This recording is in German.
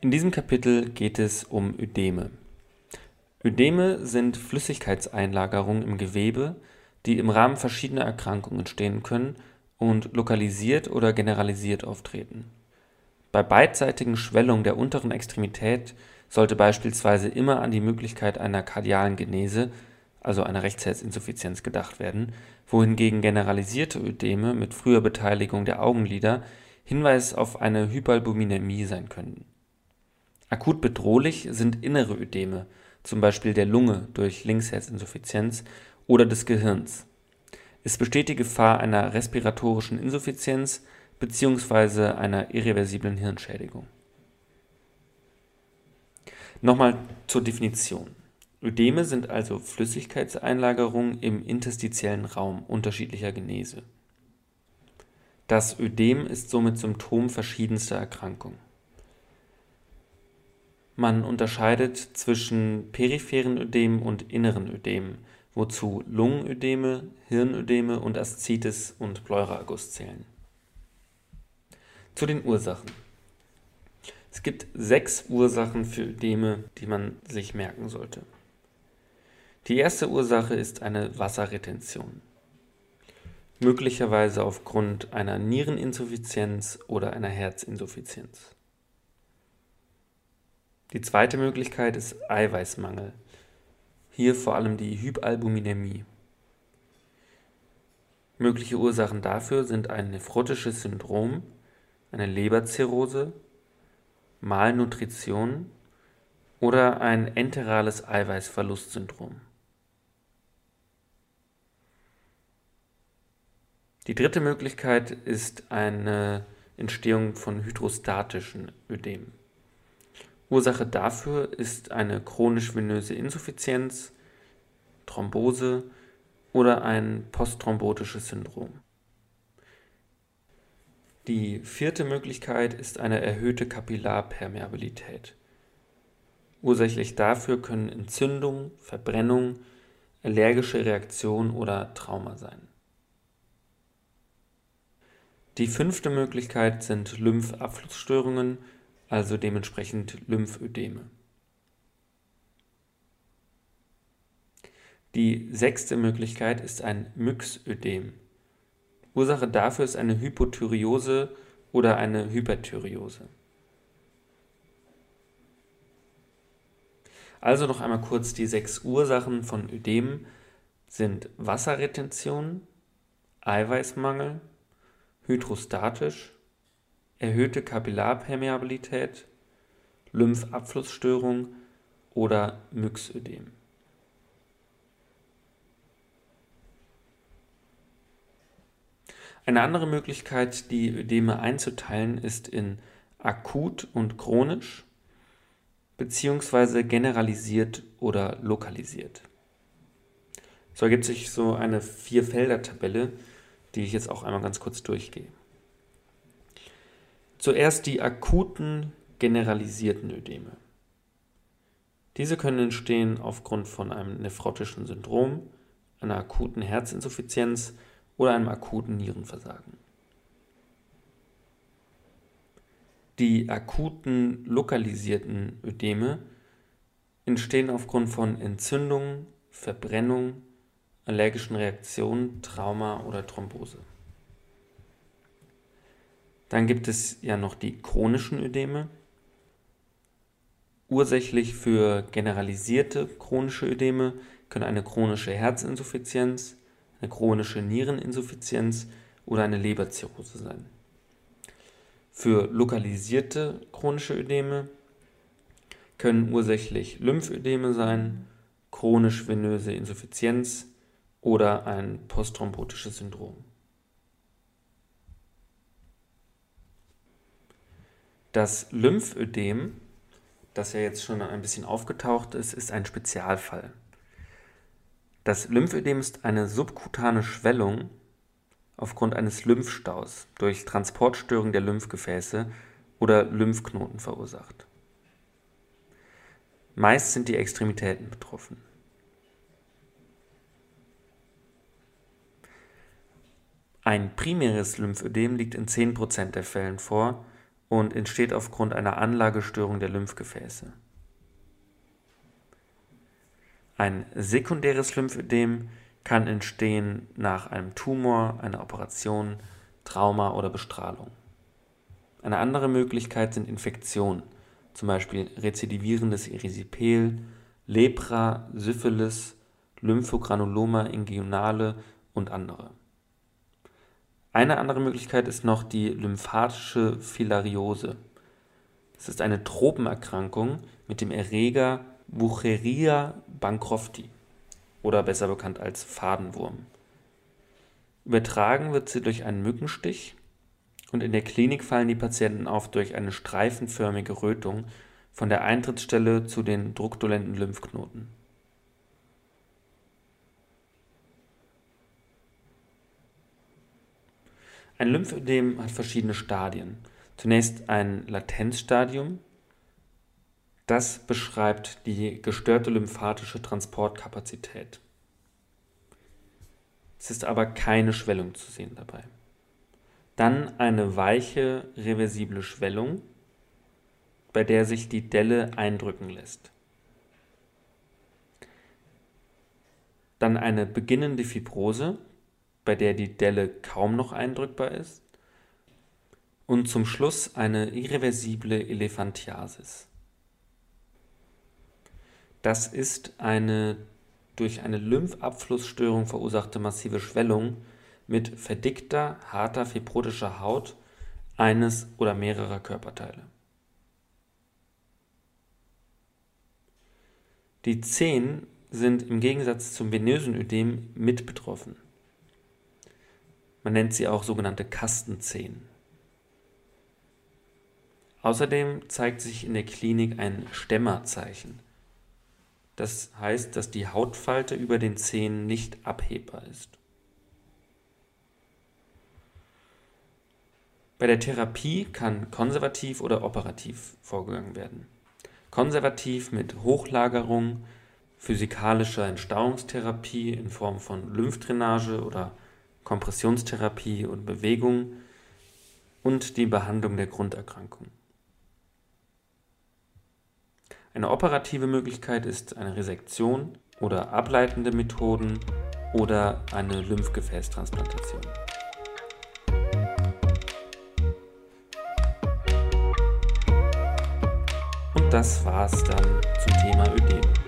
In diesem Kapitel geht es um Ödeme. Ödeme sind Flüssigkeitseinlagerungen im Gewebe, die im Rahmen verschiedener Erkrankungen entstehen können und lokalisiert oder generalisiert auftreten. Bei beidseitigen Schwellungen der unteren Extremität sollte beispielsweise immer an die Möglichkeit einer kardialen Genese, also einer Rechtsherzinsuffizienz, gedacht werden, wohingegen generalisierte Ödeme mit früher Beteiligung der Augenlider Hinweis auf eine Hyperalbuminämie sein können. Akut bedrohlich sind innere Ödeme, zum Beispiel der Lunge durch Linksherzinsuffizienz oder des Gehirns. Es besteht die Gefahr einer respiratorischen Insuffizienz bzw. einer irreversiblen Hirnschädigung. Nochmal zur Definition. Ödeme sind also Flüssigkeitseinlagerungen im interstitiellen Raum unterschiedlicher Genese. Das Ödem ist somit Symptom verschiedenster Erkrankungen. Man unterscheidet zwischen peripheren Ödemen und inneren Ödemen, wozu Lungenödeme, Hirnödeme und Aszites und Pleuraerguss zählen. Zu den Ursachen. Es gibt sechs Ursachen für Ödeme, die man sich merken sollte. Die erste Ursache ist eine Wasserretention. Möglicherweise aufgrund einer Niereninsuffizienz oder einer Herzinsuffizienz. Die zweite Möglichkeit ist Eiweißmangel. Hier vor allem die Hypalbuminämie. Mögliche Ursachen dafür sind ein nephrotisches Syndrom, eine Leberzirrhose, Malnutrition oder ein enterales Eiweißverlustsyndrom. Die dritte Möglichkeit ist eine Entstehung von hydrostatischen Ödemen. Ursache dafür ist eine chronisch-venöse Insuffizienz, Thrombose oder ein postthrombotisches Syndrom. Die vierte Möglichkeit ist eine erhöhte Kapillarpermeabilität. Ursächlich dafür können Entzündung, Verbrennung, allergische Reaktion oder Trauma sein. Die fünfte Möglichkeit sind Lymphabflussstörungen, also dementsprechend Lymphödeme. Die sechste Möglichkeit ist ein Myxödem. Ursache dafür ist eine Hypothyreose oder eine Hyperthyreose. Also noch einmal kurz die sechs Ursachen von Ödem sind Wasserretention, Eiweißmangel, hydrostatisch, erhöhte Kapillarpermeabilität, Lymphabflussstörung oder Myxödem. Eine andere Möglichkeit, die Ödeme einzuteilen, ist in akut und chronisch beziehungsweise generalisiert oder lokalisiert. So ergibt sich so eine Vier-Felder-Tabelle, die ich jetzt auch einmal ganz kurz durchgehe. Zuerst die akuten generalisierten Ödeme. Diese können entstehen aufgrund von einem nephrotischen Syndrom, einer akuten Herzinsuffizienz oder einem akuten Nierenversagen. Die akuten lokalisierten Ödeme entstehen aufgrund von Entzündung, Verbrennung, allergischen Reaktionen, Trauma oder Thrombose. Dann gibt es ja noch die chronischen Ödeme. Ursächlich für generalisierte chronische Ödeme können eine chronische Herzinsuffizienz, eine chronische Niereninsuffizienz oder eine Leberzirrhose sein. Für lokalisierte chronische Ödeme können ursächlich Lymphödeme sein, chronisch-venöse Insuffizienz oder ein postthrombotisches Syndrom. Das Lymphödem, das ja jetzt schon ein bisschen aufgetaucht ist, ist ein Spezialfall. Das Lymphödem ist eine subkutane Schwellung aufgrund eines Lymphstaus durch Transportstörung der Lymphgefäße oder Lymphknoten verursacht. Meist sind die Extremitäten betroffen. Ein primäres Lymphödem liegt in 10% der Fällen vor und entsteht aufgrund einer Anlagestörung der Lymphgefäße. Ein sekundäres Lymphödem kann entstehen nach einem Tumor, einer Operation, Trauma oder Bestrahlung. Eine andere Möglichkeit sind Infektionen, zum Beispiel rezidivierendes Erisipel, Lepra, Syphilis, Lymphogranuloma inguinale und andere. Eine andere Möglichkeit ist noch die lymphatische Filariose. Es ist eine Tropenerkrankung mit dem Erreger Wucheria bancrofti oder besser bekannt als Fadenwurm. Übertragen wird sie durch einen Mückenstich und in der Klinik fallen die Patienten auf durch eine streifenförmige Rötung von der Eintrittsstelle zu den druckdolenten Lymphknoten. Ein Lymphödem hat verschiedene Stadien. Zunächst ein Latenzstadium, das beschreibt die gestörte lymphatische Transportkapazität. Es ist aber keine Schwellung zu sehen dabei. Dann eine weiche, reversible Schwellung, bei der sich die Delle eindrücken lässt. Dann eine beginnende Fibrose, bei der die Delle kaum noch eindrückbar ist. Und zum Schluss eine irreversible Elephantiasis. Das ist eine durch eine Lymphabflussstörung verursachte massive Schwellung mit verdickter, harter, fibrotischer Haut eines oder mehrerer Körperteile. Die Zehen sind im Gegensatz zum venösen Ödem mit betroffen. Man nennt sie auch sogenannte Kastenzehen. Außerdem zeigt sich in der Klinik ein Stämmerzeichen. Das heißt, dass die Hautfalte über den Zähnen nicht abhebbar ist. Bei der Therapie kann konservativ oder operativ vorgegangen werden. Konservativ mit Hochlagerung, physikalischer Entstauungstherapie in Form von Lymphdrainage oder Kompressionstherapie und Bewegung und die Behandlung der Grunderkrankung. Eine operative Möglichkeit ist eine Resektion oder ableitende Methoden oder eine Lymphgefäßtransplantation. Und das war's dann zum Thema Ödem.